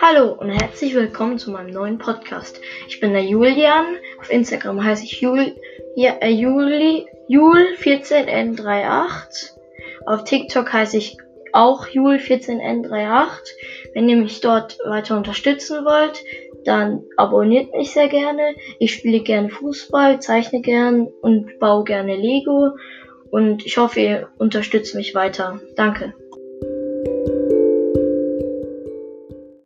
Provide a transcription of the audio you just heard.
Hallo und herzlich willkommen zu meinem neuen Podcast. Ich bin der Julian. Auf Instagram heiße ich Jul, ja, äh, Juli, Jul14N38. Auf TikTok heiße ich auch Jul14N38. Wenn ihr mich dort weiter unterstützen wollt, dann abonniert mich sehr gerne. Ich spiele gerne Fußball, zeichne gern und baue gerne Lego. Und ich hoffe, ihr unterstützt mich weiter. Danke.